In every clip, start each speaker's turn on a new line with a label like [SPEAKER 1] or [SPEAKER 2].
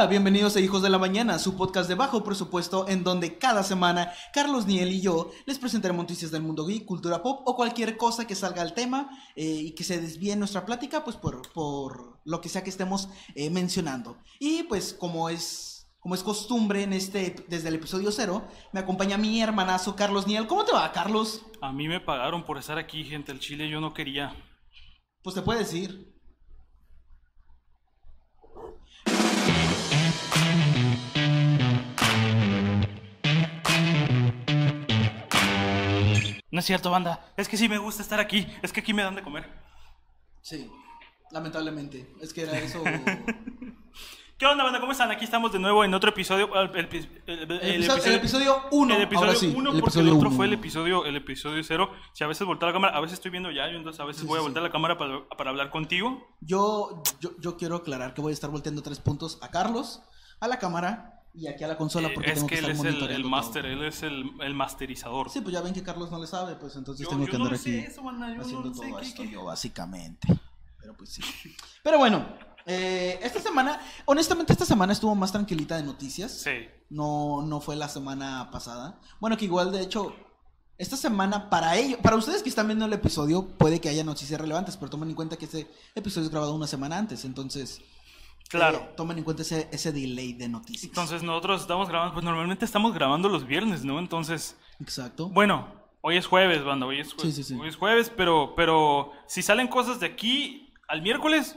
[SPEAKER 1] Hola, bienvenidos a Hijos de la Mañana, su podcast de bajo presupuesto en donde cada semana Carlos Niel y yo les presentaremos noticias del mundo geek, cultura pop o cualquier cosa que salga al tema eh, y que se desvíe en nuestra plática pues por, por lo que sea que estemos eh, mencionando. Y pues como es, como es costumbre en este, desde el episodio cero, me acompaña mi hermanazo Carlos Niel. ¿Cómo te va, Carlos?
[SPEAKER 2] A mí me pagaron por estar aquí, gente. El chile yo no quería.
[SPEAKER 1] Pues te puedes ir.
[SPEAKER 2] No es cierto, banda. Es que sí me gusta estar aquí. Es que aquí me dan de comer.
[SPEAKER 1] Sí, lamentablemente. Es que era eso.
[SPEAKER 2] ¿Qué onda, banda? ¿Cómo están? Aquí estamos de nuevo en otro episodio. El, el-
[SPEAKER 1] episodio, el episodio 1.
[SPEAKER 2] el episodio
[SPEAKER 1] sí,
[SPEAKER 2] 1,
[SPEAKER 1] el
[SPEAKER 2] porque el otro
[SPEAKER 1] uno.
[SPEAKER 2] fue el episodio el episodio 0. Si a veces volteo la cámara, a veces estoy viendo ya, yo entonces a veces
[SPEAKER 1] Sí,
[SPEAKER 2] voy a
[SPEAKER 1] sí,
[SPEAKER 2] voltear la cámara para, para hablar contigo.
[SPEAKER 1] Yo, yo, yo quiero aclarar que voy a estar volteando tres puntos a Carlos, a la cámara y aquí a la consola
[SPEAKER 2] Eh,
[SPEAKER 1] porque
[SPEAKER 2] es
[SPEAKER 1] tengo
[SPEAKER 2] que
[SPEAKER 1] que,
[SPEAKER 2] él
[SPEAKER 1] estar
[SPEAKER 2] es el,
[SPEAKER 1] monitoreando
[SPEAKER 2] el
[SPEAKER 1] todo.
[SPEAKER 2] master, él es el, el masterizador.
[SPEAKER 1] Sí, pues ya ven que Carlos no le sabe, pues entonces
[SPEAKER 2] Yo-
[SPEAKER 1] tengo
[SPEAKER 2] yo
[SPEAKER 1] que
[SPEAKER 2] no
[SPEAKER 1] andar
[SPEAKER 2] sé
[SPEAKER 1] aquí
[SPEAKER 2] eso, banda, yo
[SPEAKER 1] haciendo
[SPEAKER 2] no
[SPEAKER 1] todo
[SPEAKER 2] qué-
[SPEAKER 1] esto
[SPEAKER 2] qué-
[SPEAKER 1] yo, básicamente. Pero pues sí. Pero bueno, eh, esta semana, honestamente esta semana estuvo más tranquilita de noticias.
[SPEAKER 2] Sí.
[SPEAKER 1] No, no fue la semana pasada. Bueno, que igual de hecho, esta semana para ellos, para ustedes que están viendo el episodio, puede que haya noticias relevantes, pero tomen en cuenta que ese episodio es grabado una semana antes, entonces
[SPEAKER 2] Claro.
[SPEAKER 1] eh, tomen en cuenta ese, ese delay de noticias.
[SPEAKER 2] Entonces nosotros estamos grabando, pues normalmente estamos grabando los viernes, ¿no? Entonces,
[SPEAKER 1] Exacto.
[SPEAKER 2] bueno, hoy es jueves, banda, hoy es jueves.
[SPEAKER 1] Sí, sí, sí.
[SPEAKER 2] Hoy es jueves, pero, pero si salen cosas de aquí al miércoles,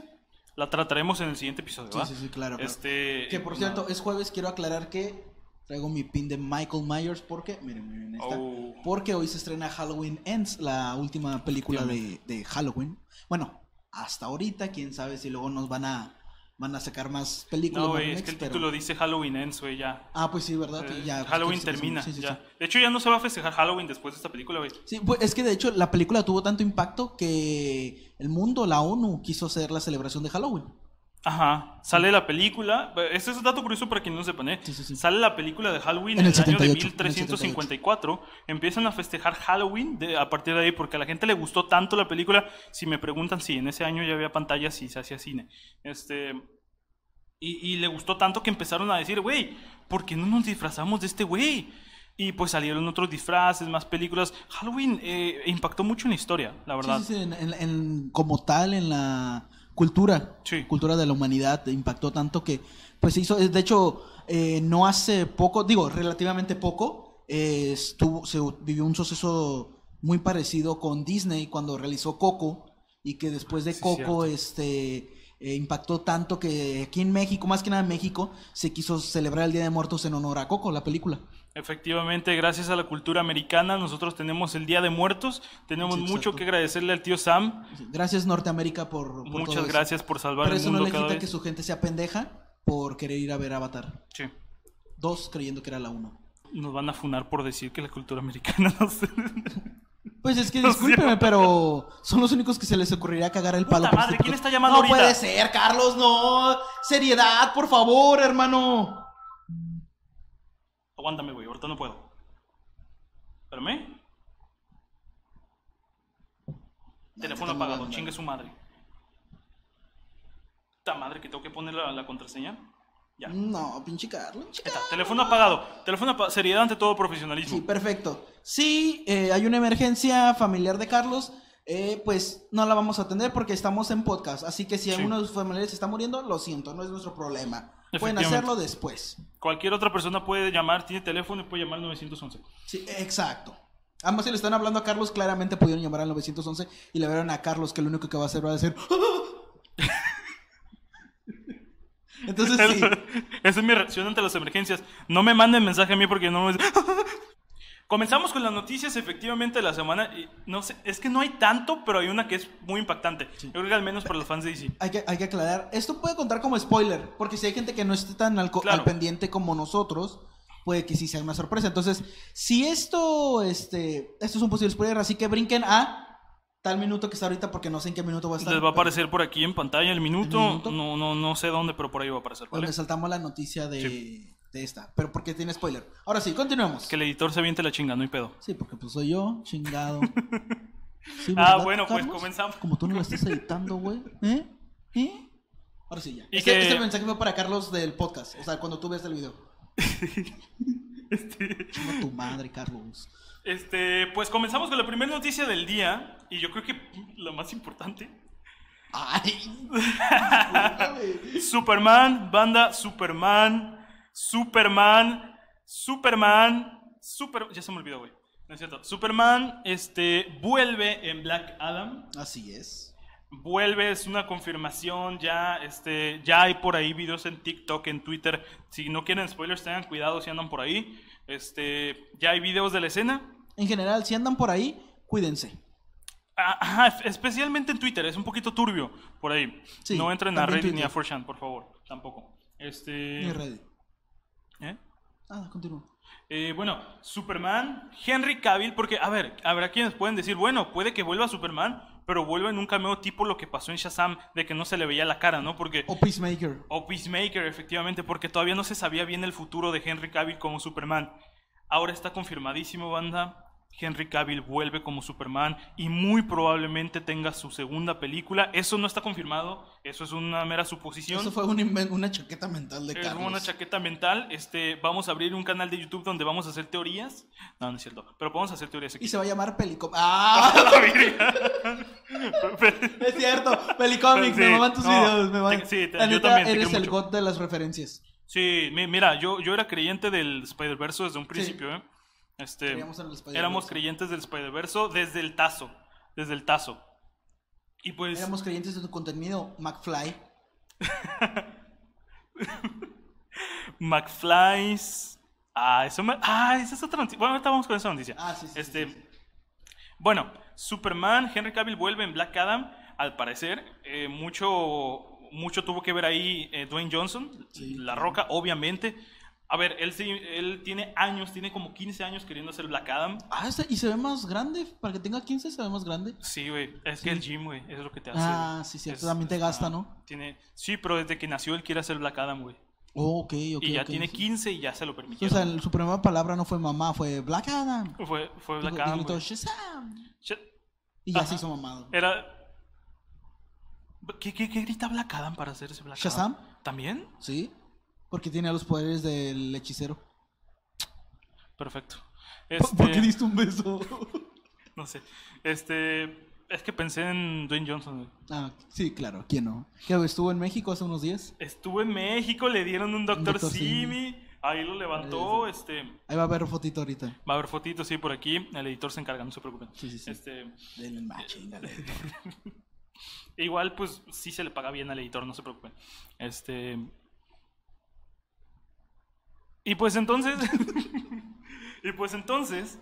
[SPEAKER 2] la trataremos en el siguiente episodio,
[SPEAKER 1] Sí,
[SPEAKER 2] ¿va?
[SPEAKER 1] sí, sí, claro. claro.
[SPEAKER 2] Este...
[SPEAKER 1] Que por cierto, es jueves, quiero aclarar que traigo mi pin de Michael Myers porque, miren, miren, está.
[SPEAKER 2] Oh.
[SPEAKER 1] Porque hoy se estrena Halloween Ends, la última película de, de Halloween. Bueno, hasta ahorita, quién sabe si luego nos van a van a sacar más películas.
[SPEAKER 2] No, güey, es que el
[SPEAKER 1] pero-
[SPEAKER 2] título dice Halloween Ends, güey, ya.
[SPEAKER 1] Ah, pues sí, ¿verdad?
[SPEAKER 2] Eh,
[SPEAKER 1] Ya, pues,
[SPEAKER 2] Halloween termina,
[SPEAKER 1] sí, sí,
[SPEAKER 2] ya.
[SPEAKER 1] sí.
[SPEAKER 2] De hecho, ya no se va a festejar Halloween después de esta película, güey.
[SPEAKER 1] Sí, pues es que de hecho la película tuvo tanto impacto que el mundo, la ONU, quiso hacer la celebración de Halloween.
[SPEAKER 2] Ajá, sale la película, este es un dato curioso para quien no sepan, ¿eh?
[SPEAKER 1] Sí, sí, sí.
[SPEAKER 2] Sale la película de Halloween
[SPEAKER 1] En el
[SPEAKER 2] el, año de
[SPEAKER 1] 78, en el
[SPEAKER 2] 1354, empiezan a festejar Halloween de- a partir de ahí porque a la gente le gustó tanto la película, si me preguntan si en ese año ya había pantallas y se hacía cine, este, y, y le gustó tanto que empezaron a decir, güey, ¿por qué no nos disfrazamos de este güey? Y pues salieron otros disfraces, más películas. Halloween eh, impactó mucho en la historia, la verdad.
[SPEAKER 1] Sí, sí, sí, en- en- en- como tal, en la cultura,
[SPEAKER 2] Sí.
[SPEAKER 1] cultura de la humanidad, impactó tanto que, pues se hizo, de hecho, eh, no hace poco, digo, relativamente poco, eh, estuvo, se vivió un suceso muy parecido con Disney cuando realizó Coco y que después de
[SPEAKER 2] Sí,
[SPEAKER 1] Coco, este, eh, impactó tanto que aquí en México, más que nada en México, se quiso celebrar el Día de Muertos en honor a Coco, la película.
[SPEAKER 2] Efectivamente, gracias a la cultura americana, nosotros tenemos el Día de Muertos. Tenemos
[SPEAKER 1] Sí,
[SPEAKER 2] mucho que agradecerle al tío Sam.
[SPEAKER 1] Gracias Norteamérica por, por todo
[SPEAKER 2] Muchas
[SPEAKER 1] eso.
[SPEAKER 2] gracias por salvar
[SPEAKER 1] Pero
[SPEAKER 2] el
[SPEAKER 1] eso no
[SPEAKER 2] mundo
[SPEAKER 1] le quita que su gente sea pendeja por querer ir a ver Avatar.
[SPEAKER 2] Sí.
[SPEAKER 1] Dos creyendo que era la uno.
[SPEAKER 2] Nos van a funar por decir que la cultura americana no se...
[SPEAKER 1] Pues es que
[SPEAKER 2] No
[SPEAKER 1] discúlpeme, pero son los únicos que se les ocurriría cagar el palo.
[SPEAKER 2] Puta madre, ¿quién está llamando
[SPEAKER 1] No
[SPEAKER 2] ahorita?
[SPEAKER 1] puede ser, Carlos, no. Seriedad, por favor, hermano.
[SPEAKER 2] Aguántame, güey, ahorita no puedo. Espérame. Teléfono apagado, chingue su madre. Puta madre, que tengo que poner la, la contraseña. Ya.
[SPEAKER 1] No, pinche Carlos. pinche
[SPEAKER 2] está, teléfono apagado. Teléfono apagado. Seriedad ante todo profesionalismo.
[SPEAKER 1] Sí, perfecto. Si eh, hay una emergencia familiar de Carlos, eh, pues no la vamos a atender porque estamos en podcast. Así que si
[SPEAKER 2] Sí.
[SPEAKER 1] alguno de sus familiares está muriendo, lo siento, no es nuestro problema. Pueden hacerlo después.
[SPEAKER 2] Cualquier otra persona puede llamar, tiene teléfono y puede llamar al 911.
[SPEAKER 1] Sí, exacto. Ambos si le están hablando a Carlos, claramente pudieron llamar al 911 y le vieron a Carlos que lo único que va a hacer va a decir... Entonces sí.
[SPEAKER 2] Esa es mi reacción ante las emergencias. No me manden mensaje a mí porque no me... Comenzamos con las noticias efectivamente de la semana. no sé, es que no hay tanto, pero hay una que es muy impactante. Yo creo que al menos para los fans de DC.
[SPEAKER 1] Hay que, hay que aclarar, esto puede contar como spoiler, porque si hay gente que no esté tan al, co-
[SPEAKER 2] Claro.
[SPEAKER 1] al pendiente como nosotros, puede que sí sea una sorpresa. Entonces, si esto, este, esto es un posible spoiler, así que brinquen a tal minuto que está ahorita, porque no sé en qué minuto va a estar.
[SPEAKER 2] Les va a aparecer por aquí en pantalla el minuto.
[SPEAKER 1] ¿El minuto?
[SPEAKER 2] No, no, no sé dónde, pero por ahí va a aparecer. ¿vale?
[SPEAKER 1] Donde saltamos la noticia de, de esta, pero porque tiene spoiler. Ahora sí, continuemos.
[SPEAKER 2] Que el editor se aviente la chinga, no hay pedo.
[SPEAKER 1] Sí, porque pues soy yo, chingado. Sí,
[SPEAKER 2] Ah,
[SPEAKER 1] ¿verdad,
[SPEAKER 2] bueno, pues comenzamos.
[SPEAKER 1] Como tú no lo estás editando, güey. ¿Eh? ¿Eh? Ahora sí, ya. Este,
[SPEAKER 2] que-
[SPEAKER 1] este mensaje fue para Carlos del podcast. O sea, cuando tú ves el video.
[SPEAKER 2] Este,
[SPEAKER 1] Chinga tu madre, Carlos.
[SPEAKER 2] este, pues comenzamos con la primera noticia del día. Y yo creo que la más importante.
[SPEAKER 1] Ay.
[SPEAKER 2] Superman, banda, Superman, Superman, Superman, Super... Ya se me olvidó, güey. No es cierto. Superman, este, vuelve en Black Adam.
[SPEAKER 1] Así es.
[SPEAKER 2] Vuelve, es una confirmación ya, este, ya hay por ahí videos en TikTok, en Twitter. Si no quieren spoilers, tengan cuidado si andan por ahí. Este, ya hay videos de la escena.
[SPEAKER 1] En general, si andan por ahí, cuídense.
[SPEAKER 2] Ah, Ajá, especialmente en Twitter, es un poquito turbio por ahí.
[SPEAKER 1] Sí,
[SPEAKER 2] no entren a Reddit ni a 4chan, por favor, tampoco. Este,
[SPEAKER 1] Ni Reddit.
[SPEAKER 2] ¿Eh?
[SPEAKER 1] Ah, continúa.
[SPEAKER 2] Eh, bueno, Superman, Henry Cavill, porque, a ver, habrá quienes pueden decir, bueno, puede que vuelva Superman, pero vuelva en un cameo tipo lo que pasó en Shazam, de que no se le veía la cara, ¿no? Porque...
[SPEAKER 1] O Peacemaker.
[SPEAKER 2] O Peacemaker, efectivamente, porque todavía no se sabía bien el futuro de Henry Cavill como Superman. Ahora está confirmadísimo, banda. Henry Cavill vuelve como Superman y muy probablemente tenga su segunda película. Eso no está confirmado, eso es una mera suposición.
[SPEAKER 1] Eso fue un una chaqueta mental de
[SPEAKER 2] Es
[SPEAKER 1] Carlos.
[SPEAKER 2] una chaqueta mental. Este, vamos a abrir un canal de YouTube donde vamos a hacer teorías. No, no es cierto. Pero podemos hacer teorías aquí.
[SPEAKER 1] Y se va a llamar Pelicom. ¡Ah! Es cierto, Pelicomics,
[SPEAKER 2] Sí,
[SPEAKER 1] me maman tus
[SPEAKER 2] no,
[SPEAKER 1] videos, me maman.
[SPEAKER 2] te- sí, te-
[SPEAKER 1] La
[SPEAKER 2] yo también, te
[SPEAKER 1] eres el
[SPEAKER 2] mucho.
[SPEAKER 1] god de las referencias.
[SPEAKER 2] Sí, mi- mira, yo, yo era creyente del Spider-Verse desde un principio, ¿eh? Este, éramos creyentes del Spider-Verse desde el tazo. Desde el tazo. Y pues.
[SPEAKER 1] Éramos creyentes de tu contenido, McFly.
[SPEAKER 2] McFly's. Ah, eso me. Ah, esa es otra noticia. Bueno, ahorita vamos con esa noticia.
[SPEAKER 1] Ah, sí, sí,
[SPEAKER 2] Este.
[SPEAKER 1] sí.
[SPEAKER 2] Bueno, Superman, Henry Cavill vuelve en Black Adam. Al parecer, eh, mucho, mucho tuvo que ver ahí eh, Dwayne Johnson, La. Roca, obviamente. A ver, él, sí- él tiene años, tiene como 15 años queriendo ser Black Adam.
[SPEAKER 1] Ah, y se ve más grande. Para que tenga 15, se ve más grande.
[SPEAKER 2] Sí, güey. Es
[SPEAKER 1] Sí.
[SPEAKER 2] que el gym, güey, es lo que te hace.
[SPEAKER 1] Ah,
[SPEAKER 2] güey.
[SPEAKER 1] sí, cierto.
[SPEAKER 2] Es-
[SPEAKER 1] También te gasta, ¿no?
[SPEAKER 2] Tiene, sí, pero desde que nació él quiere hacer Black Adam, güey.
[SPEAKER 1] Oh, ok, ok.
[SPEAKER 2] y ya tiene
[SPEAKER 1] sí.
[SPEAKER 2] 15 y ya se lo
[SPEAKER 1] O
[SPEAKER 2] permitió.
[SPEAKER 1] sea, el- su primera palabra no fue mamá, fue Black Adam.
[SPEAKER 2] fue, fue Black Adam,
[SPEAKER 1] gritó,
[SPEAKER 2] güey.
[SPEAKER 1] "Shazam". Y ya
[SPEAKER 2] Ajá.
[SPEAKER 1] se hizo mamado.
[SPEAKER 2] Era... ¿Qué, qué, qué grita Black Adam para hacer ese Black
[SPEAKER 1] ¿Shazam?
[SPEAKER 2] Adam? ¿También?
[SPEAKER 1] ¿Sí? Porque tiene los poderes del hechicero.
[SPEAKER 2] Perfecto.
[SPEAKER 1] ¿Por-
[SPEAKER 2] Este,
[SPEAKER 1] ¿Por qué diste un beso?
[SPEAKER 2] No sé. Este... Es que pensé en Dwayne Johnson,
[SPEAKER 1] ah, sí, claro. ¿Quién no? ¿Que estuvo en México hace unos días?
[SPEAKER 2] Estuvo en México, le dieron un Dr.
[SPEAKER 1] Dr.
[SPEAKER 2] Simi. Ahí lo levantó, este...
[SPEAKER 1] Ahí va a haber fotito ahorita.
[SPEAKER 2] Va a haber fotitos, sí, por aquí. El editor se encarga, no se preocupen.
[SPEAKER 1] Sí, sí, sí.
[SPEAKER 2] Este...
[SPEAKER 1] Denle más, chingale.
[SPEAKER 2] Igual, pues sí se le paga bien al editor, no se preocupen. Este. Y pues entonces. y pues entonces.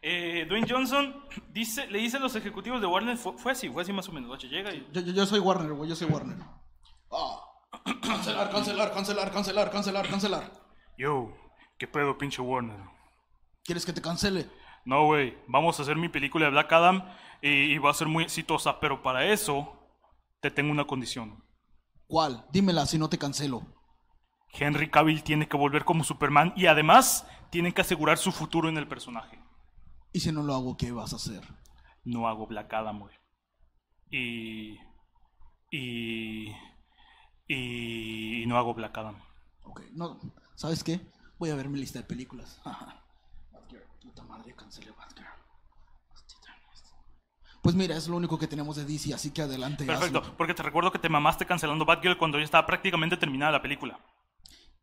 [SPEAKER 2] eh, Dwayne Johnson dice, le dice a los ejecutivos de Warner, fue, fue así, fue así más o menos. llega y.
[SPEAKER 1] Yo, yo, yo soy Warner, güey, yo soy Warner. Ah, cancelar, cancelar, cancelar, cancelar, cancelar, cancelar.
[SPEAKER 2] Yo, ¿qué pedo, pinche Warner?
[SPEAKER 1] ¿Quieres que te cancele?
[SPEAKER 2] No, güey, vamos a hacer mi película de Black Adam y, y va a ser muy exitosa, pero para eso te tengo una condición.
[SPEAKER 1] ¿Cuál? Dímela si no te cancelo.
[SPEAKER 2] Henry Cavill tiene que volver como Superman y además tienen que asegurar su futuro en el personaje.
[SPEAKER 1] Y si no lo hago, ¿qué vas a hacer?
[SPEAKER 2] No hago Black Adam, güey. Y. Y. Y. no hago Black Adam.
[SPEAKER 1] Ok, no, ¿sabes qué? Voy a ver mi lista de películas. Batgirl, puta madre, cancelé Batgirl. Pues mira, es lo único que tenemos de DC, así que adelante.
[SPEAKER 2] Perfecto,
[SPEAKER 1] hazlo.
[SPEAKER 2] porque te recuerdo que te mamaste cancelando Batgirl cuando ya estaba prácticamente terminada la película.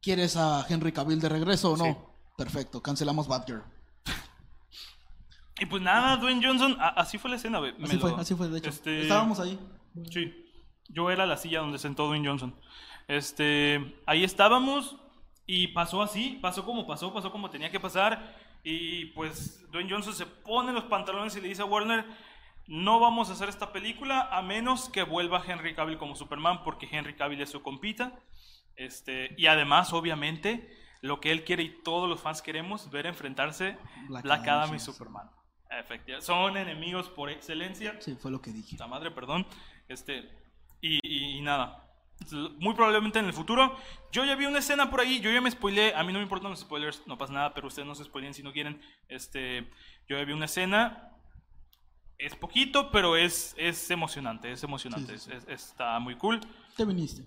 [SPEAKER 1] ¿Quieres a Henry Cavill de regreso o no?
[SPEAKER 2] Sí.
[SPEAKER 1] Perfecto, cancelamos Batgirl.
[SPEAKER 2] Y pues nada, Dwayne Johnson, así fue la escena, güey.
[SPEAKER 1] Así fue, así fue, de hecho.
[SPEAKER 2] este,
[SPEAKER 1] Estábamos ahí.
[SPEAKER 2] Sí. Yo era la silla donde sentó Dwayne Johnson. Este, ahí estábamos y pasó así, pasó como pasó, pasó como tenía que pasar y pues Dwayne Johnson se pone los pantalones y le dice a Warner, no vamos a hacer esta película a menos que vuelva Henry Cavill como Superman porque Henry Cavill es su compita. Este, y además, obviamente, lo que él quiere y todos los fans queremos ver enfrentarse
[SPEAKER 1] Black
[SPEAKER 2] Black,
[SPEAKER 1] Adam,
[SPEAKER 2] Adam y. Superman. Efectivamente, son enemigos por excelencia
[SPEAKER 1] Sí, fue lo que dije.
[SPEAKER 2] la madre, perdón. Este, y, y- y nada. Muy probablemente en el futuro. Yo ya vi una escena por ahí, yo ya me spoileé. A mí no me importan los spoilers, no pasa nada, pero ustedes no se spoileen si no quieren. Este, yo ya vi una escena Es poquito, pero es, es emocionante, es emocionante,
[SPEAKER 1] Sí, sí,
[SPEAKER 2] es- es- está muy cool.
[SPEAKER 1] Te viniste.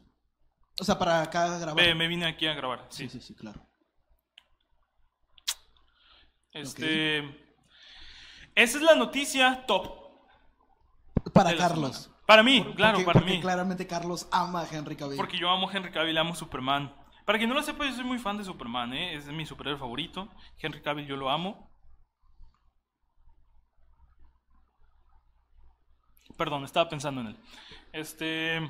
[SPEAKER 1] O sea, para acá grabar.
[SPEAKER 2] Me, me vine aquí a grabar,
[SPEAKER 1] Sí,
[SPEAKER 2] sí.
[SPEAKER 1] sí, sí, claro.
[SPEAKER 2] Este... Esa es la noticia top.
[SPEAKER 1] Para Carlos.
[SPEAKER 2] semana. Para mí,
[SPEAKER 1] Porque-
[SPEAKER 2] claro, para
[SPEAKER 1] porque
[SPEAKER 2] mí.
[SPEAKER 1] claramente Carlos ama a Henry Cavill.
[SPEAKER 2] Porque yo amo a Henry Cavill, amo Superman. Para quien no lo sepa, yo soy muy fan de Superman, ¿eh? es mi superhéroe favorito. Henry Cavill yo lo amo. Perdón, estaba pensando en él. Este...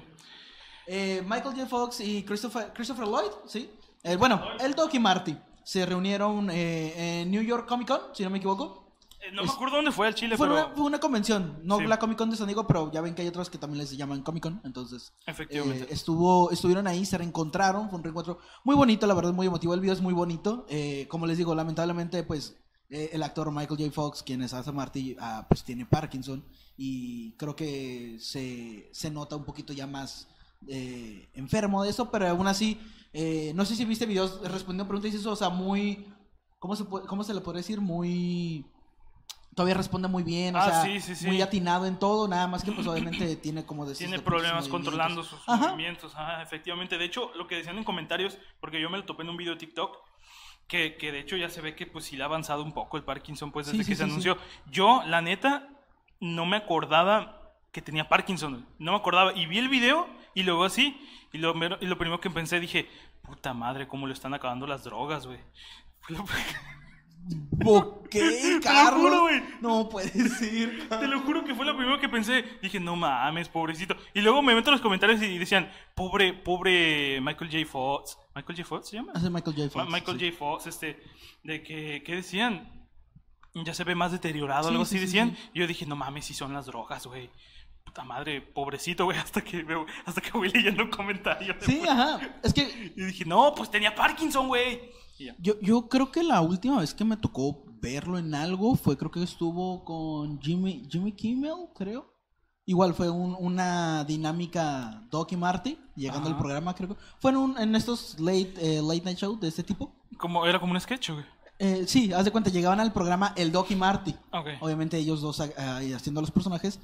[SPEAKER 1] Eh, Michael J. Fox y Christopher, Christopher Lloyd, ¿sí? Eh, bueno, el Doc y Marty se reunieron eh, en New York Comic Con, si no me equivoco.
[SPEAKER 2] eh, no
[SPEAKER 1] Es-
[SPEAKER 2] me acuerdo dónde fue el Chile,
[SPEAKER 1] Fue,
[SPEAKER 2] pero...
[SPEAKER 1] una, fue una convención, no
[SPEAKER 2] Sí.
[SPEAKER 1] la Comic Con de San Diego, pero ya ven que hay otras que también les llaman Comic Con, entonces
[SPEAKER 2] Efectivamente.
[SPEAKER 1] estuvo, estuvieron ahí, se reencontraron, fue un reencuentro muy bonito, la verdad, muy emotivo, el video es muy bonito. Como les digo, lamentablemente, pues el actor Michael J. Fox, quien es hace Marty, ah, pues tiene Parkinson y creo que se, se nota un poquito ya más eh, enfermo de eso, pero aún así, eh, no sé si viste videos respondiendo preguntas y eso, o sea, muy, ¿cómo se, puede- cómo se le puede decir? Muy... Todavía responde muy bien, o
[SPEAKER 2] Ah,
[SPEAKER 1] sea,
[SPEAKER 2] sí, sí, sí.
[SPEAKER 1] muy atinado en todo, nada más que pues obviamente tiene como decir
[SPEAKER 2] Tiene problemas controlando sus
[SPEAKER 1] Ajá.
[SPEAKER 2] movimientos, ajá, efectivamente. De hecho, lo que decían en comentarios, porque yo me lo topé en un video de TikTok, que, que de hecho ya se ve que pues sí le ha avanzado un poco el Parkinson pues
[SPEAKER 1] Sí,
[SPEAKER 2] desde
[SPEAKER 1] sí,
[SPEAKER 2] que se
[SPEAKER 1] sí,
[SPEAKER 2] anunció. Yo, la neta, no me acordaba que tenía Parkinson. No me acordaba. Y vi el video y luego así, y lo, y lo primero que pensé, dije, puta madre, cómo le están acabando las drogas, güey. Fue lo-
[SPEAKER 1] Ok,
[SPEAKER 2] Te lo
[SPEAKER 1] Carlos.
[SPEAKER 2] juro, güey.
[SPEAKER 1] No puede ser.
[SPEAKER 2] Te lo juro que fue lo primero que pensé. Dije, no mames, pobrecito. Y luego me meto en los comentarios y decían, pobre, pobre Michael J. Fox. ¿Michael J. Fox se llama?
[SPEAKER 1] Hace Michael J.
[SPEAKER 2] Ma-
[SPEAKER 1] Fox.
[SPEAKER 2] Michael
[SPEAKER 1] sí.
[SPEAKER 2] J. Fox, este, de que, ¿qué decían? Ya se ve más deteriorado,
[SPEAKER 1] Sí,
[SPEAKER 2] algo
[SPEAKER 1] sí,
[SPEAKER 2] así
[SPEAKER 1] sí,
[SPEAKER 2] decían. Y yo dije, no mames, si son las drogas, güey. Puta madre, pobrecito, güey, hasta que veo, hasta que voy leyendo comentarios.
[SPEAKER 1] Sí, ajá. Es que
[SPEAKER 2] Y dije, no, pues tenía Parkinson, güey.
[SPEAKER 1] Yo, yo creo que la última vez que me tocó verlo en algo fue, creo que estuvo con Jimmy, Jimmy Kimmel, creo. Igual fue un- una dinámica Doc y Marty, llegando al programa, creo que. Fue en, un- en estos late, eh, late night show de este tipo.
[SPEAKER 2] Como, era como un sketch, güey.
[SPEAKER 1] Eh, sí, haz de cuenta, llegaban al programa el Doc y Marty. Obviamente ellos dos ah, ahí haciendo los personajes.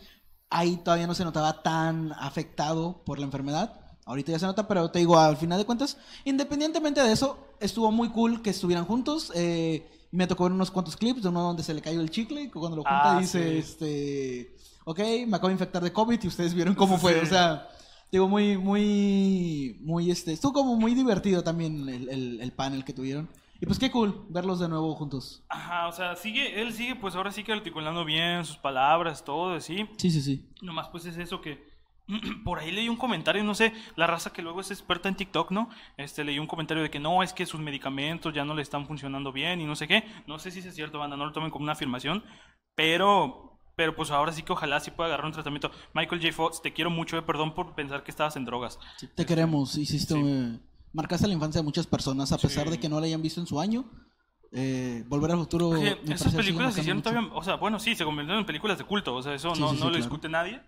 [SPEAKER 1] Ahí todavía no se notaba tan afectado por la enfermedad. Ahorita ya se nota, pero te digo, al final de cuentas, independientemente de eso, estuvo muy cool que estuvieran juntos. Eh, me tocó ver unos cuantos clips de uno donde se le cayó el chicle y cuando lo junta
[SPEAKER 2] Ah,
[SPEAKER 1] dice,
[SPEAKER 2] sí.
[SPEAKER 1] este, ok, me acabo de infectar de COVID y ustedes vieron cómo fue.
[SPEAKER 2] Sí.
[SPEAKER 1] O sea, digo, muy, muy, muy, este, estuvo como muy divertido también el, el- el panel que tuvieron. Y pues qué cool verlos de nuevo juntos.
[SPEAKER 2] Ajá, o sea, sigue, él sigue pues ahora sí que articulando bien sus palabras, todo así.
[SPEAKER 1] Sí, sí, sí.
[SPEAKER 2] Nomás pues es eso que por ahí leí un comentario, no sé, la raza que luego es experta en TikTok, ¿no? Este leí un comentario de que no, es que sus medicamentos ya no le están funcionando bien y no sé qué. No sé si es cierto, banda, no lo tomen como una afirmación, pero pero pues ahora sí que ojalá sí pueda agarrar un tratamiento. Michael J. Fox, te quiero mucho, eh, perdón por pensar que estabas en drogas.
[SPEAKER 1] Te queremos, hiciste,
[SPEAKER 2] Sí.
[SPEAKER 1] eh, marcaste la infancia de muchas personas a pesar
[SPEAKER 2] Sí.
[SPEAKER 1] de que no la hayan visto en su año. Eh, Volver al futuro. Me
[SPEAKER 2] esas películas se hicieron
[SPEAKER 1] mucho.
[SPEAKER 2] todavía, o sea, bueno, sí, se convirtieron en películas de culto, o sea, eso
[SPEAKER 1] Sí,
[SPEAKER 2] no,
[SPEAKER 1] sí,
[SPEAKER 2] no lo
[SPEAKER 1] claro.
[SPEAKER 2] discute nadie.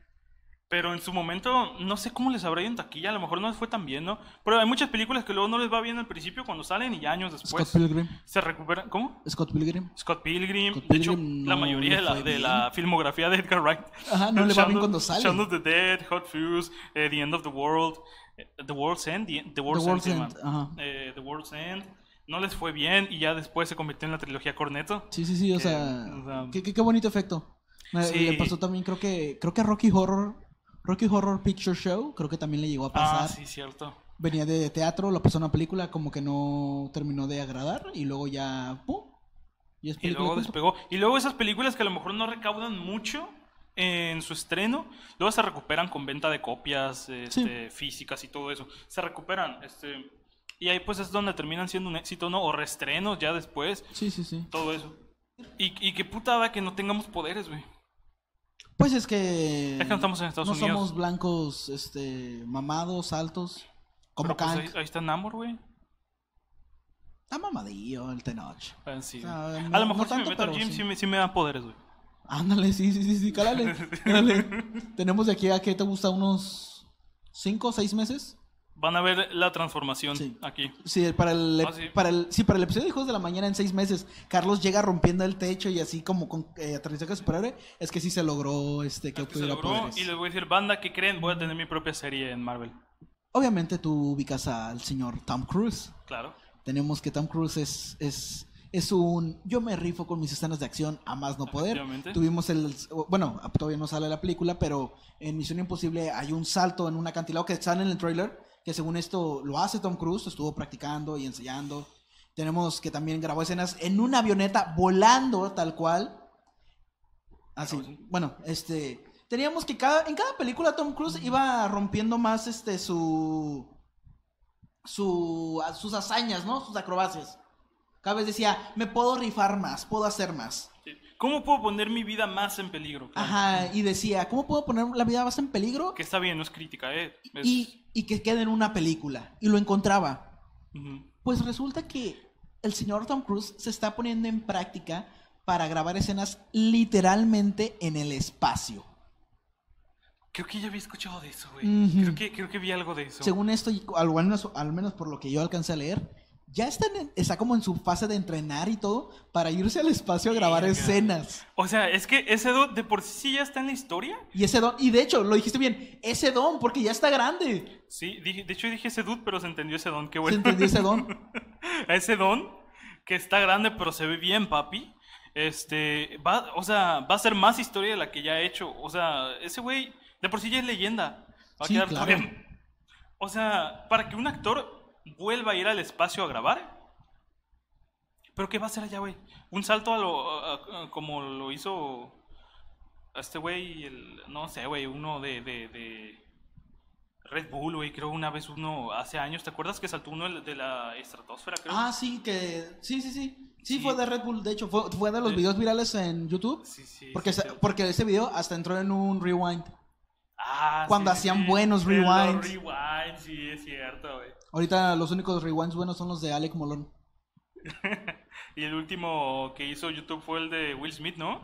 [SPEAKER 2] Pero en su momento, no sé cómo les habrá ido en taquilla, a lo mejor no les fue tan bien, ¿no? Pero hay muchas películas que luego no les va bien al principio cuando salen y años después
[SPEAKER 1] Scott Pilgrim.
[SPEAKER 2] se recuperan. ¿Cómo?
[SPEAKER 1] Scott Pilgrim.
[SPEAKER 2] Scott Pilgrim.
[SPEAKER 1] Scott
[SPEAKER 2] de hecho,
[SPEAKER 1] Pilgrim
[SPEAKER 2] la
[SPEAKER 1] no
[SPEAKER 2] mayoría de la, de la filmografía de Edgar Wright.
[SPEAKER 1] Ajá, no le va bien cuando sale.
[SPEAKER 2] Shaun of the Dead, Hot Fuse, eh, The End of the World, eh, The World's End, The, The World's,
[SPEAKER 1] World's
[SPEAKER 2] End,
[SPEAKER 1] End, ajá.
[SPEAKER 2] Eh, The World's End. No les fue bien y ya después se convirtió en la trilogía Corneto.
[SPEAKER 1] Sí, sí, sí, o
[SPEAKER 2] Que,
[SPEAKER 1] sea,
[SPEAKER 2] o sea,
[SPEAKER 1] qué, qué- qué bonito efecto. Me-
[SPEAKER 2] Sí.
[SPEAKER 1] Le pasó también, creo que, creo que Rocky Horror, Rocky Horror Picture Show, creo que también le llegó a pasar.
[SPEAKER 2] Ah, sí, cierto.
[SPEAKER 1] Venía de teatro, lo pasó en una película, como que no terminó de agradar y luego ya, ¡pum! Y,
[SPEAKER 2] luego despegó. Y luego esas películas que a lo mejor no recaudan mucho en su estreno, luego se recuperan con venta de copias este, físicas y todo eso. Se recuperan. Este, y ahí pues es donde terminan siendo un éxito, ¿no? O reestrenos ya después,
[SPEAKER 1] Sí, sí, sí.
[SPEAKER 2] todo eso. Y, y qué putada que no tengamos poderes, güey.
[SPEAKER 1] Pues es que.
[SPEAKER 2] Es que no estamos en Estados
[SPEAKER 1] no
[SPEAKER 2] Unidos.
[SPEAKER 1] somos blancos, este, mamados, altos. Como
[SPEAKER 2] pues, ahí, ahí está Namor, güey.
[SPEAKER 1] Está mamadillo el Tenoch.
[SPEAKER 2] Ah, sí,
[SPEAKER 1] O sea,
[SPEAKER 2] güey.
[SPEAKER 1] no-
[SPEAKER 2] a lo mejor
[SPEAKER 1] no
[SPEAKER 2] si me
[SPEAKER 1] tanto,
[SPEAKER 2] meto al gym
[SPEAKER 1] sí.
[SPEAKER 2] sí, me, sí me dan poderes, güey.
[SPEAKER 1] Ándale, sí, sí, sí, sí, cálale. cálale. Tenemos de aquí a que te gusta unos 5 o 6 meses
[SPEAKER 2] Van a ver la transformación
[SPEAKER 1] Sí.
[SPEAKER 2] aquí.
[SPEAKER 1] Sí, para el,
[SPEAKER 2] Ah, sí.
[SPEAKER 1] para el, sí, para el episodio de Hijos de la Mañana en seis meses, Carlos llega rompiendo el techo y así como con eh, aterrizaje superhéroe, es que sí se logró este, que
[SPEAKER 2] Es que
[SPEAKER 1] obtuviera
[SPEAKER 2] logró,
[SPEAKER 1] poderes.
[SPEAKER 2] y les voy a decir, banda, ¿qué creen? Voy a tener mi propia serie en Marvel.
[SPEAKER 1] Obviamente tú ubicas al señor Tom Cruise.
[SPEAKER 2] Claro.
[SPEAKER 1] Tenemos que Tom Cruise es, es, es un... Yo me rifo con mis escenas de acción a más no poder. Tuvimos el... Bueno, todavía no sale la película, pero en Misión Imposible hay un salto en un acantilado que sale en el trailer, que según esto lo hace Tom Cruise, estuvo practicando y ensayando. Tenemos que también grabó escenas en una avioneta volando tal cual. Así,
[SPEAKER 2] sí.
[SPEAKER 1] bueno, este... Teníamos que cada, en cada película Tom Cruise iba rompiendo más este su su, sus hazañas, ¿no? Sus acrobacias. Cada vez decía, me puedo rifar más, puedo hacer más.
[SPEAKER 2] Sí. ¿Cómo puedo poner mi vida más en peligro? Claro.
[SPEAKER 1] Ajá, y decía, ¿cómo puedo poner la vida más en peligro?
[SPEAKER 2] Que está bien, no es crítica, ¿eh? Es-
[SPEAKER 1] Y, y que quede en una película. Y lo encontraba. Pues resulta que el señor Tom Cruise se está poniendo en práctica para grabar escenas literalmente en el espacio.
[SPEAKER 2] Creo que ya había escuchado de eso, güey. Creo, que, creo que vi algo de eso.
[SPEAKER 1] Según esto, al menos, al menos por lo que yo alcancé a leer, ya está, en- está como en su fase de entrenar y todo para irse al espacio a grabar escenas.
[SPEAKER 2] O sea, es que ese do- de por sí ya está en la historia.
[SPEAKER 1] Y ese don, y de hecho, lo dijiste bien, ese don, porque ya está grande.
[SPEAKER 2] Sí, dije- de hecho dije ese dude, pero se entendió ese don. Qué
[SPEAKER 1] ¿Se
[SPEAKER 2] bueno.
[SPEAKER 1] entendió ese don?
[SPEAKER 2] a ese don, que está grande pero se ve bien, papi. Este, va, o sea, va a ser más historia de la que ya ha hecho. O sea, ese güey, de por sí ya es leyenda. Va a
[SPEAKER 1] Sí,
[SPEAKER 2] quedar
[SPEAKER 1] claro.
[SPEAKER 2] O sea, para que un actor vuelva a ir al espacio a grabar. ¿Pero qué va a hacer allá, güey? Un salto a lo, a- a- como lo hizo este güey, el- no sé, güey, uno de, de, de Red Bull, güey, creo una vez uno hace años, ¿te acuerdas que saltó uno de la estratosfera, creo?
[SPEAKER 1] Ah, sí, que. Sí, sí, sí. Sí,
[SPEAKER 2] Sí.
[SPEAKER 1] fue de Red Bull, de hecho, fue, fue de los
[SPEAKER 2] Sí.
[SPEAKER 1] videos virales en YouTube.
[SPEAKER 2] Sí, sí.
[SPEAKER 1] Porque,
[SPEAKER 2] sí,
[SPEAKER 1] porque ese video hasta entró en un rewind.
[SPEAKER 2] Ah,
[SPEAKER 1] cuando hacían buenos rewinds.
[SPEAKER 2] rewinds, sí, es cierto, güey.
[SPEAKER 1] Ahorita los únicos rewinds buenos son los de Alec Molón.
[SPEAKER 2] Y el último que hizo YouTube fue el de Will Smith, ¿no?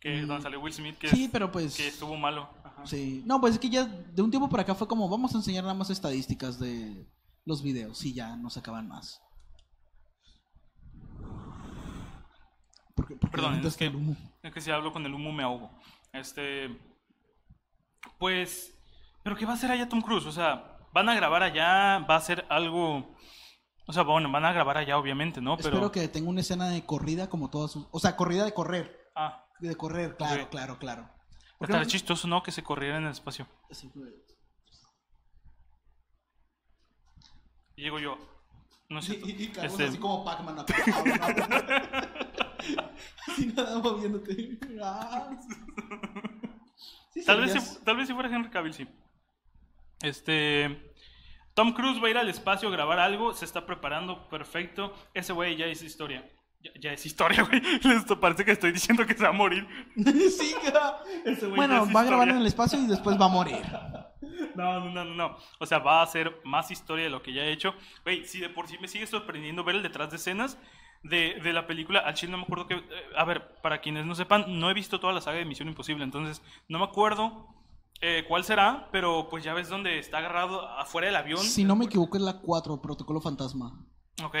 [SPEAKER 2] Que
[SPEAKER 1] Mm.
[SPEAKER 2] donde salió Will Smith, que,
[SPEAKER 1] Sí, pero pues.
[SPEAKER 2] que estuvo malo. Ajá.
[SPEAKER 1] Sí. No, pues es que ya de un tiempo para acá fue como, vamos a enseñar nada más estadísticas de los videos y ya no se acaban más. Porque, porque
[SPEAKER 2] Perdón, es que,
[SPEAKER 1] el humo.
[SPEAKER 2] es que si hablo con el humo me ahogo. Este. Pues. ¿Pero qué va a hacer allá Tom Cruise? O sea, van a grabar allá, va a ser algo. O sea, bueno, van a grabar allá, obviamente, ¿no? Pero.
[SPEAKER 1] Espero que tenga una escena de corrida como todas sus... O sea, corrida de correr.
[SPEAKER 2] Ah,
[SPEAKER 1] De correr, claro,
[SPEAKER 2] Ok.
[SPEAKER 1] claro, claro.
[SPEAKER 2] Estaría
[SPEAKER 1] no-
[SPEAKER 2] chistoso, ¿no? Que se corriera en el espacio.
[SPEAKER 1] Sí, güey.
[SPEAKER 2] Y llego yo. No
[SPEAKER 1] Y,
[SPEAKER 2] sé.
[SPEAKER 1] y- y Carlos
[SPEAKER 2] este,
[SPEAKER 1] así como Pac-Man. así nada moviéndote. Ah. Sí,
[SPEAKER 2] Tal vez, si, tal vez si fuera Henry Cavill, sí. Este. Tom Cruise va a ir al espacio a grabar algo, se está preparando perfecto. Ese güey ya es historia. Ya, ya es historia, güey. Parece que estoy diciendo que se va a morir.
[SPEAKER 1] sí.
[SPEAKER 2] Ese güey
[SPEAKER 1] Bueno,
[SPEAKER 2] ya es
[SPEAKER 1] va a grabar en el espacio y después va a morir.
[SPEAKER 2] No, no, no, no, no. O sea, va a hacer más historia de lo que ya he hecho. Güey, si de por sí me sigue sorprendiendo ver el detrás de escenas de, de la película. Al chile no me acuerdo que. eh, a ver, para quienes no sepan, no he visto toda la saga de Misión Imposible. Entonces, no me acuerdo eh, cuál será. Pero pues ya ves dónde está agarrado afuera del avión.
[SPEAKER 1] Si no me equivoco es la 4, Protocolo Fantasma.
[SPEAKER 2] Ok.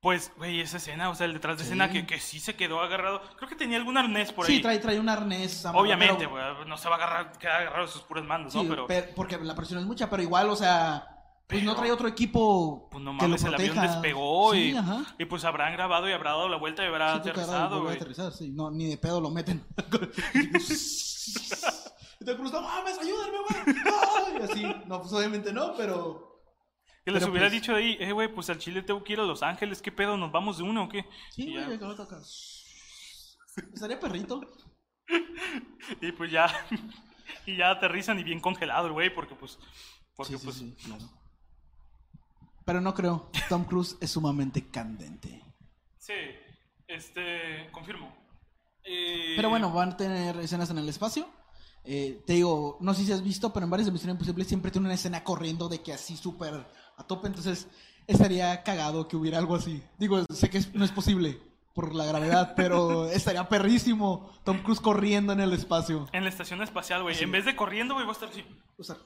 [SPEAKER 2] Pues, güey, esa escena, o sea, el detrás de
[SPEAKER 1] Sí.
[SPEAKER 2] escena que, que sí se quedó agarrado. Creo que tenía algún arnés por ahí.
[SPEAKER 1] Sí, trae, trae un arnés. amarrado,
[SPEAKER 2] Obviamente,
[SPEAKER 1] pero-
[SPEAKER 2] güey. No se va a agarrar, quedar agarrado sus puras manos,
[SPEAKER 1] Sí,
[SPEAKER 2] ¿no? Pero.
[SPEAKER 1] per- porque la presión es mucha, pero igual, o sea, pues no
[SPEAKER 2] Pero-
[SPEAKER 1] trae otro equipo
[SPEAKER 2] Pues no
[SPEAKER 1] que lo
[SPEAKER 2] mames, el avión despegó
[SPEAKER 1] Sí,
[SPEAKER 2] y, y pues habrán grabado y habrá dado la vuelta y habrá aterrizado, güey.
[SPEAKER 1] aterrizar, sí. No, ni de pedo lo meten. y te cruzas, no mames, ayúdame, güey. No, y así, no, pues obviamente no, pero
[SPEAKER 2] Que les
[SPEAKER 1] Pero,
[SPEAKER 2] hubiera
[SPEAKER 1] pues-
[SPEAKER 2] dicho ahí, eh, güey, pues al Chile tengo que ir a Los Ángeles, ¿qué pedo? ¿Nos vamos de uno o qué?
[SPEAKER 1] sí, güey,
[SPEAKER 2] ya.
[SPEAKER 1] acá lo toca. Estaría perrito.
[SPEAKER 2] Y pues ya, y ya aterrizan y bien congelado el güey, porque pues, porque
[SPEAKER 1] Sí, sí,
[SPEAKER 2] pues,
[SPEAKER 1] sí, claro. Pero no creo. Tom Cruise es sumamente candente.
[SPEAKER 2] sí, este, confirmo. Eh,
[SPEAKER 1] Pero bueno, van a tener escenas en el espacio. Eh, te digo, no sé si has visto, pero en varias de Misión Imposible siempre tiene una escena corriendo de que así súper a tope. Entonces, estaría cagado que hubiera algo así. Digo, sé que no es posible por la gravedad, pero estaría perrísimo Tom Cruise corriendo en el espacio.
[SPEAKER 2] En la estación espacial, güey,
[SPEAKER 1] Sí.
[SPEAKER 2] en vez de corriendo, güey, va a estar así.
[SPEAKER 1] O sea,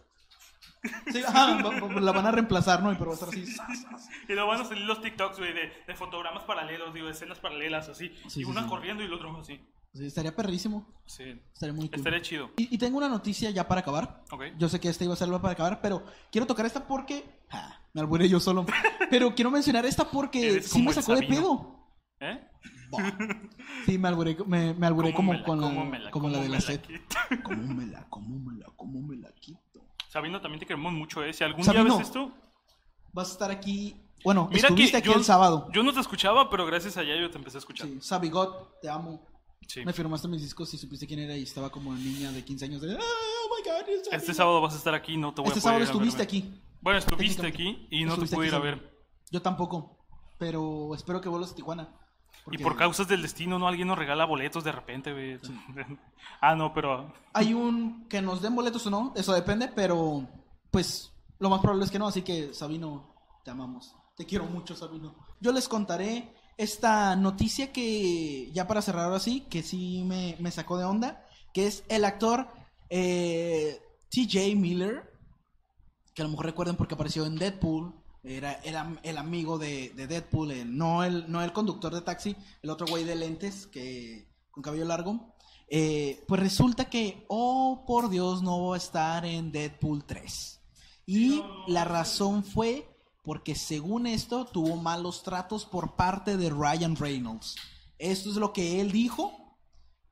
[SPEAKER 1] Sí, ajá, la van a reemplazar, ¿no? Y pero va a estar así.
[SPEAKER 2] Y luego van a salir los TikToks, güey, de, de fotogramas paralelos, digo, de escenas paralelas, así.
[SPEAKER 1] Sí,
[SPEAKER 2] y una corriendo y el otro así.
[SPEAKER 1] Estaría perrísimo.
[SPEAKER 2] Sí.
[SPEAKER 1] Estaría muy cool.
[SPEAKER 2] Estaría chido.
[SPEAKER 1] Y, y tengo una noticia ya para acabar.
[SPEAKER 2] Ok.
[SPEAKER 1] Yo sé que esta iba a ser la para acabar, pero quiero tocar esta porque. Ah, me alburé yo solo. Pero quiero mencionar esta porque sí me sacó de pedo.
[SPEAKER 2] ¿Eh?
[SPEAKER 1] Bah. Sí, me alburé, me, me alburé
[SPEAKER 2] ¿Cómo
[SPEAKER 1] como,
[SPEAKER 2] me la-
[SPEAKER 1] con la,
[SPEAKER 2] me la-
[SPEAKER 1] como la
[SPEAKER 2] cómo
[SPEAKER 1] de
[SPEAKER 2] me
[SPEAKER 1] la sed. ¿Cómo me la, cómo me la, cómo me la quito?
[SPEAKER 2] Sabino, también te queremos mucho, ¿eh? Si algún
[SPEAKER 1] Sabino.
[SPEAKER 2] día ves esto,
[SPEAKER 1] Vas a estar aquí. Bueno,
[SPEAKER 2] Mira
[SPEAKER 1] estuviste
[SPEAKER 2] que
[SPEAKER 1] aquí
[SPEAKER 2] yo,
[SPEAKER 1] el sábado.
[SPEAKER 2] Yo no te escuchaba, pero gracias a ella yo te empecé a escuchar.
[SPEAKER 1] Sí, Sabigot, te amo.
[SPEAKER 2] Sí.
[SPEAKER 1] Me firmaste mis discos y supiste quién era y estaba como niña de 15 años de. Oh my god,
[SPEAKER 2] Este
[SPEAKER 1] Sabino".
[SPEAKER 2] sábado vas a estar aquí, no te voy
[SPEAKER 1] Este
[SPEAKER 2] a poder
[SPEAKER 1] sábado estuviste aquí.
[SPEAKER 2] Bueno, estuviste aquí y no te
[SPEAKER 1] Estuviste
[SPEAKER 2] pude ir a ver.
[SPEAKER 1] Yo tampoco. Pero espero que vuelvas a Tijuana.
[SPEAKER 2] Y por causas del destino, ¿no? Alguien nos regala boletos de repente, güey. ah, no, pero...
[SPEAKER 1] Hay un. Que nos den boletos o no, eso depende, pero. Pues lo más probable es que no. Así que, Sabino, te amamos. Te quiero mucho, Sabino. Yo les contaré esta noticia que. Ya para cerrar ahora sí, que sí me, me sacó de onda. Que es el actor eh, TJ Miller. Que a lo mejor recuerden porque apareció en Deadpool. Era el, el amigo de, de Deadpool, el- no, el, no el conductor de taxi, el otro güey de lentes que con cabello largo. Eh, pues resulta que, oh por Dios, no va a estar en Deadpool 3. Y la razón fue porque según esto tuvo malos tratos por parte de Ryan Reynolds. Esto es lo que él dijo.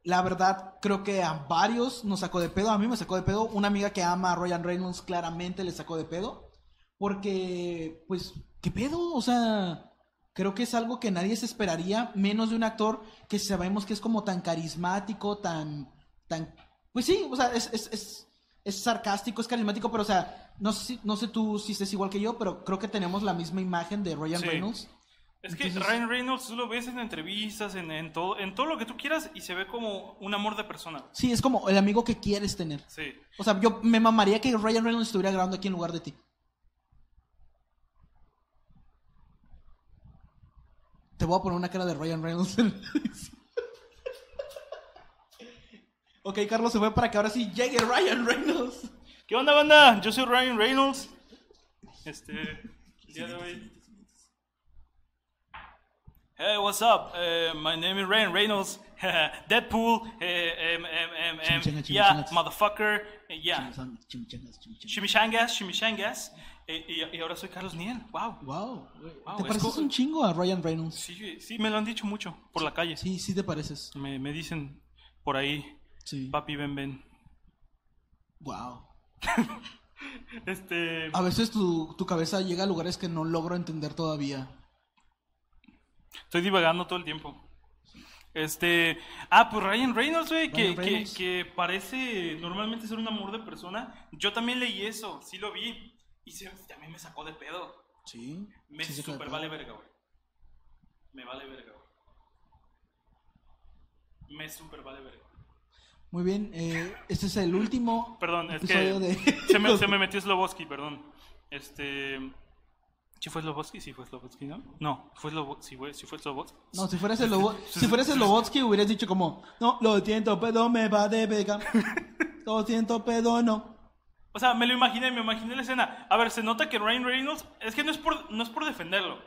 [SPEAKER 1] La verdad, creo que a varios nos sacó de pedo. A mí me sacó de pedo. Una amiga que ama a Ryan Reynolds claramente le sacó de pedo. Porque, pues, ¿qué pedo? O sea, creo que es algo que nadie se esperaría, menos de un actor que sabemos que es como tan carismático, tan, tan, pues sí, o sea, es, es, es, es sarcástico, es carismático, pero o sea, no sé, si- no sé tú si estés igual que yo, pero creo que tenemos la misma imagen de Ryan
[SPEAKER 2] Sí.
[SPEAKER 1] Reynolds.
[SPEAKER 2] Es que Ryan Reynolds tú lo ves en entrevistas, en, en todo, en todo lo que tú quieras y se ve como un amor de persona.
[SPEAKER 1] Sí, es como el amigo que quieres tener.
[SPEAKER 2] Sí.
[SPEAKER 1] O sea, yo me mamaría que Ryan Reynolds estuviera grabando aquí en lugar de ti. Te voy a poner una cara de Ryan Reynolds. en la edición. Ok, Carlos se fue para que ahora sí llegue Ryan Reynolds.
[SPEAKER 2] ¿Qué onda, banda? Yo soy Ryan Reynolds. Este, el día de hoy. Hey, what's up? Uh, my name is Ryan Reynolds. Deadpool. eh, em, em, em, em,
[SPEAKER 1] Chimichanga,
[SPEAKER 2] yeah,
[SPEAKER 1] chimichangas.
[SPEAKER 2] motherfucker. eh, yeah.
[SPEAKER 1] Chimichangas, chimichangas.
[SPEAKER 2] Chimichangas, chimichangas. Y, y ahora soy Carlos Niel. Wow.
[SPEAKER 1] Wow.
[SPEAKER 2] Wow,
[SPEAKER 1] te
[SPEAKER 2] es
[SPEAKER 1] pareces un chingo a Ryan Reynolds.
[SPEAKER 2] Sí, sí, me lo han dicho mucho por la calle.
[SPEAKER 1] Sí, sí te pareces.
[SPEAKER 2] Me, me dicen por ahí,
[SPEAKER 1] Sí.
[SPEAKER 2] papi, ven, ven.
[SPEAKER 1] Wow.
[SPEAKER 2] Este.
[SPEAKER 1] A veces tu, tu cabeza llega a lugares que no logro entender todavía.
[SPEAKER 2] Estoy divagando todo el tiempo. Este. Ah, pues Ryan Reynolds, güey, que, que, parece normalmente ser un amor de persona. Yo también leí eso, sí lo vi. Y se- también me sacó de pedo.
[SPEAKER 1] Sí.
[SPEAKER 2] Me
[SPEAKER 1] sí
[SPEAKER 2] super vale verga, güey. Me vale verga, güey. Me super vale verga.
[SPEAKER 1] Muy bien, eh, este es el último
[SPEAKER 2] Perdón, es que
[SPEAKER 1] de...
[SPEAKER 2] se, me, se me metió Sloboski, perdón. Este. ¿Sí fue Sloboski? Sí fue Sloboski, ¿no? No, fue Sloboski. Sí fue, sí fue Sloboski.
[SPEAKER 1] No, si Lobo- si fueras el Lobotsky hubieras dicho como, no, lo siento, pero me va de vega. Lo siento, pero no.
[SPEAKER 2] O sea, me lo imaginé, me imaginé la escena. A ver, se nota que Ryan Reynolds, es que no es por, no es por defenderlo,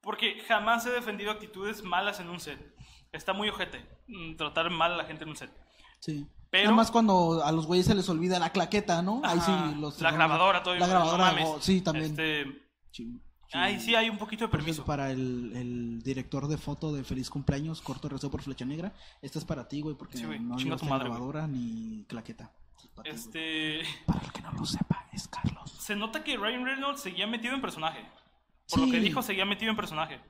[SPEAKER 2] porque jamás he defendido actitudes malas en un set. Está muy ojete mm, tratar mal a la gente en un set.
[SPEAKER 1] Sí.
[SPEAKER 2] Pero-
[SPEAKER 1] Nada más cuando a los güeyes se les olvida la claqueta, ¿no? Ahí
[SPEAKER 2] Ajá,
[SPEAKER 1] sí los
[SPEAKER 2] la grabadora todavía.
[SPEAKER 1] La grabadora,
[SPEAKER 2] no mames.
[SPEAKER 1] oh, sí, también.
[SPEAKER 2] Este,
[SPEAKER 1] Sí, sí.
[SPEAKER 2] Ahí sí hay un poquito de permiso.
[SPEAKER 1] ejemplo, para el, el director de foto de Feliz Cumpleaños, corto rezo por flecha negra, esta es para ti, güey, porque
[SPEAKER 2] Sí, güey,
[SPEAKER 1] no
[SPEAKER 2] tu madre, güey.
[SPEAKER 1] grabadora ni claqueta. Para ti.
[SPEAKER 2] Este,
[SPEAKER 1] Para el que no lo sepa, es Carlos.
[SPEAKER 2] se nota que Ryan Reynolds seguía metido en personaje. Por
[SPEAKER 1] Sí.
[SPEAKER 2] lo que dijo, seguía metido en personaje.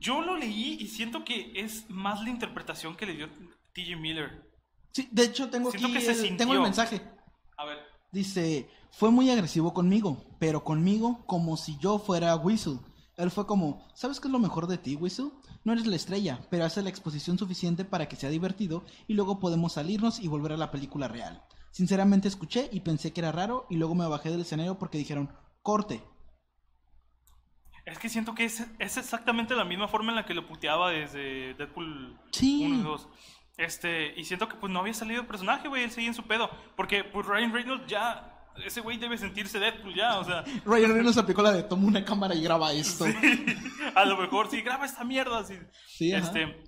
[SPEAKER 2] Yo lo leí y siento que es más la interpretación que le dio TJ Miller.
[SPEAKER 1] Sí, de hecho tengo
[SPEAKER 2] Siento
[SPEAKER 1] aquí
[SPEAKER 2] que se
[SPEAKER 1] el,
[SPEAKER 2] sintió.
[SPEAKER 1] tengo el mensaje.
[SPEAKER 2] A ver.
[SPEAKER 1] Dice, fue muy agresivo conmigo, pero conmigo como si yo fuera Whistle. Él fue como, ¿sabes qué es lo mejor de ti, Whistle? No eres la estrella, pero hace la exposición suficiente para que sea divertido y luego podemos salirnos y volver a la película real. Sinceramente escuché y pensé que era raro y luego me bajé del escenario porque dijeron, corte.
[SPEAKER 2] Es que siento que es, es exactamente la misma forma en la que lo puteaba desde Deadpool
[SPEAKER 1] Sí.
[SPEAKER 2] 1 y 2. Este, y siento que pues no había salido el personaje, güey, él seguía en su pedo. Porque pues Ryan Reynolds ya ese güey debe sentirse Deadpool ya, o sea,
[SPEAKER 1] Ryan Reynolds aplicó la de toma una cámara y graba esto.
[SPEAKER 2] a lo mejor sí, graba esta mierda.
[SPEAKER 1] Sí, ajá.
[SPEAKER 2] este,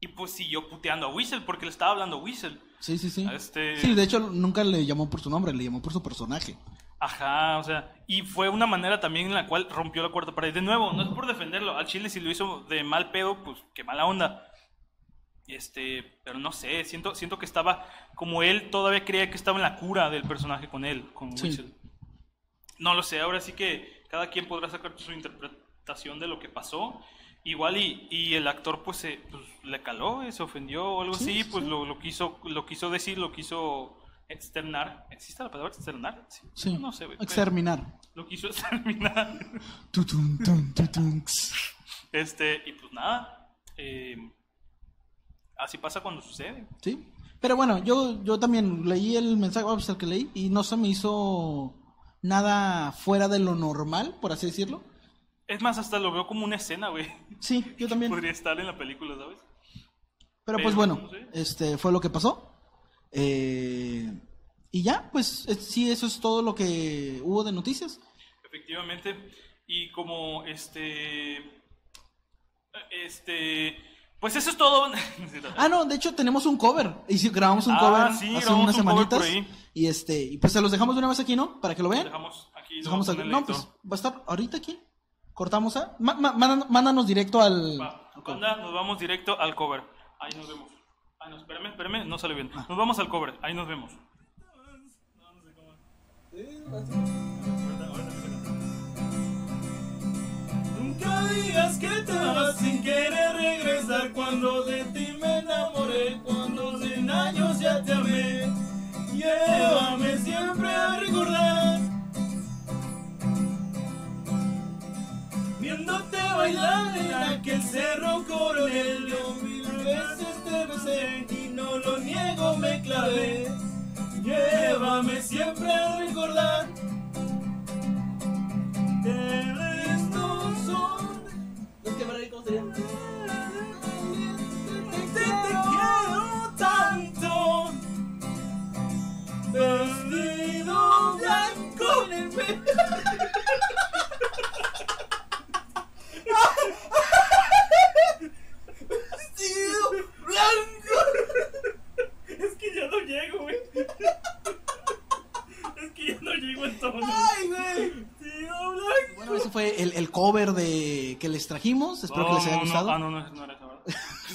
[SPEAKER 2] y pues siguió puteando a Whistle porque le estaba hablando a Whistle.
[SPEAKER 1] Sí, sí, sí.
[SPEAKER 2] Este-
[SPEAKER 1] Sí, de hecho nunca le llamó por su nombre, le llamó por su personaje.
[SPEAKER 2] Ajá, o sea, y fue una manera también en la cual rompió la cuarta pared. De nuevo, no es por defenderlo, al Chile si lo hizo de mal pedo, pues qué mala onda. Este, pero no sé, siento, siento que estaba, como él todavía creía que estaba en la cura del personaje con él, con
[SPEAKER 1] Sí.
[SPEAKER 2] No lo sé, ahora sí que cada quien podrá sacar su interpretación de lo que pasó. Igual y, y el actor pues, se, pues, le caló, se ofendió o algo
[SPEAKER 1] Sí,
[SPEAKER 2] así,
[SPEAKER 1] sí,
[SPEAKER 2] pues. Lo, lo quiso, lo quiso decir, lo quiso externar. ¿Existe la palabra externar?
[SPEAKER 1] Sí.
[SPEAKER 2] No sé, güey.
[SPEAKER 1] Exterminar.
[SPEAKER 2] Lo quiso exterminar. Este, y pues nada. eh, así pasa cuando sucede.
[SPEAKER 1] Sí. Pero bueno, yo, yo también leí el mensaje, que leí, y no se me hizo nada fuera de lo normal, por así decirlo.
[SPEAKER 2] Es más, hasta lo veo como una escena, güey.
[SPEAKER 1] Sí, yo también.
[SPEAKER 2] Podría estar en la película, ¿sabes?
[SPEAKER 1] Pero pues bueno,
[SPEAKER 2] no sé.
[SPEAKER 1] este fue lo que pasó. Eh, y ya, pues sí, eso es todo lo que hubo de noticias.
[SPEAKER 2] Efectivamente. Y como este. Este. Pues eso es todo.
[SPEAKER 1] Ah, no, de hecho tenemos un cover. Y sí, grabamos un
[SPEAKER 2] Ah,
[SPEAKER 1] cover
[SPEAKER 2] sí,
[SPEAKER 1] hace unas semanitas. Y este, y pues se los dejamos de una vez aquí, ¿no? Para que lo
[SPEAKER 2] Lo
[SPEAKER 1] vean.
[SPEAKER 2] dejamos aquí.
[SPEAKER 1] Dejamos No, pues va a estar ahorita aquí. Cortamos a. mándanos, mándanos directo al.
[SPEAKER 2] Va,
[SPEAKER 1] al cover.
[SPEAKER 2] banda, nos vamos directo al cover. Ahí nos vemos. Ay, no, espérame, espérame, no sale bien.
[SPEAKER 1] Ah.
[SPEAKER 2] Nos vamos al cover, ahí nos vemos.
[SPEAKER 3] Nunca digas que te vas sin querer regresar cuando de ti me enamoré, cuando cien años ya te amé. Llévame siempre a recordar. Viéndote bailar en aquel cerro coronel, yo mil veces te besé y no lo niego, me clavé. Llévame siempre a recordar. Estos son te, te quiero tanto. Vestido blanco en el pelo. Vestido blanco.
[SPEAKER 2] Es que ya no llego, güey. Es que ya no llego en tono.
[SPEAKER 3] Ay, güey. Vestido blanco.
[SPEAKER 1] Bueno, ese fue el, el cover de que les trajimos. Espero que les haya
[SPEAKER 2] No, no,
[SPEAKER 1] gustado.
[SPEAKER 2] Ah, no, no, no era.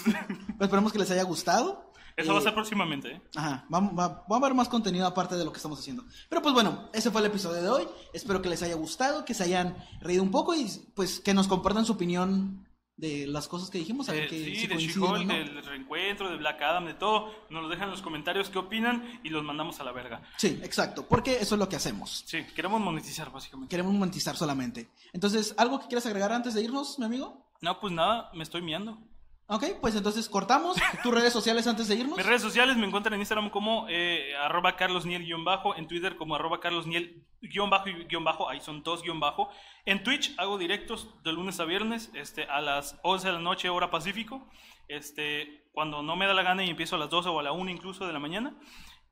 [SPEAKER 1] Pues esperemos que les haya gustado.
[SPEAKER 2] Eso va a
[SPEAKER 1] Eh,
[SPEAKER 2] ser próximamente, ¿eh?
[SPEAKER 1] Ajá, va, va- va a haber más contenido aparte de lo que estamos haciendo. Pero pues bueno, ese fue el episodio de hoy. Espero que les haya gustado, que se hayan reído un poco y pues que nos compartan su opinión de las cosas que dijimos. A ver
[SPEAKER 2] Eh,
[SPEAKER 1] que,
[SPEAKER 2] sí,
[SPEAKER 1] si
[SPEAKER 2] de
[SPEAKER 1] coinciden o
[SPEAKER 2] She-Hulk,
[SPEAKER 1] no.
[SPEAKER 2] del reencuentro, de Black Adam, de todo. Nos lo dejan en los comentarios qué opinan y los mandamos a la verga.
[SPEAKER 1] Sí, exacto, porque eso es lo que hacemos.
[SPEAKER 2] Sí, queremos monetizar básicamente.
[SPEAKER 1] Queremos monetizar solamente. Entonces, ¿algo que quieras agregar antes de irnos, mi amigo?
[SPEAKER 2] No, pues nada, me estoy miando.
[SPEAKER 1] Ok, pues entonces cortamos tus redes sociales antes de irnos.
[SPEAKER 2] Mis redes sociales me encuentran en Instagram como eh, arroba carlosniel-bajo, en Twitter como arroba carlosniel-bajo y guion bajo, ahí son dos guion bajo. En Twitch hago directos de lunes a viernes este, a las 11 de la noche, hora pacífico, este, cuando no me da la gana y empiezo a las 12 o a la 1 incluso de la mañana.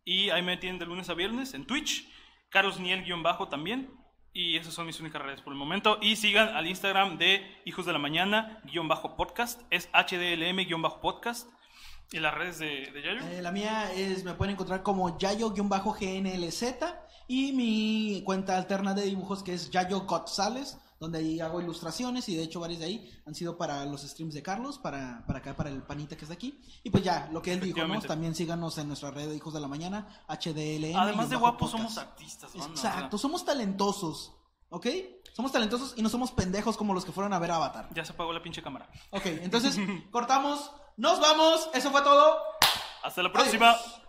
[SPEAKER 2] Y ahí me tienen de lunes a viernes en Twitch, carlosniel-bajo también. Y esas son mis únicas redes por el momento. Y sigan al Instagram de Hijos de la Mañana, guion bajo podcast. Es HDLM, guion bajo podcast. ¿Y las redes de, Yayo?
[SPEAKER 1] Eh, la mía es, me pueden encontrar como Yayo-GNLZ y mi cuenta alterna de dibujos que es Yayo González, donde ahí hago ilustraciones y de hecho varios de ahí han sido para los streams de Carlos, para, para acá, para el panita que está aquí. Y pues ya, lo que él dijo, ¿no? También síganos en nuestra red de Hijos de la Mañana, HDLM.
[SPEAKER 2] Además de guapos,
[SPEAKER 1] podcast.
[SPEAKER 2] somos artistas. banda, o
[SPEAKER 1] Exacto,
[SPEAKER 2] sea,
[SPEAKER 1] somos talentosos, ¿ok? Somos talentosos y no somos pendejos como los que fueron a ver Avatar.
[SPEAKER 2] ya se apagó la pinche cámara.
[SPEAKER 1] Ok, entonces cortamos, nos vamos, eso fue todo.
[SPEAKER 2] Hasta la próxima.
[SPEAKER 1] Adiós.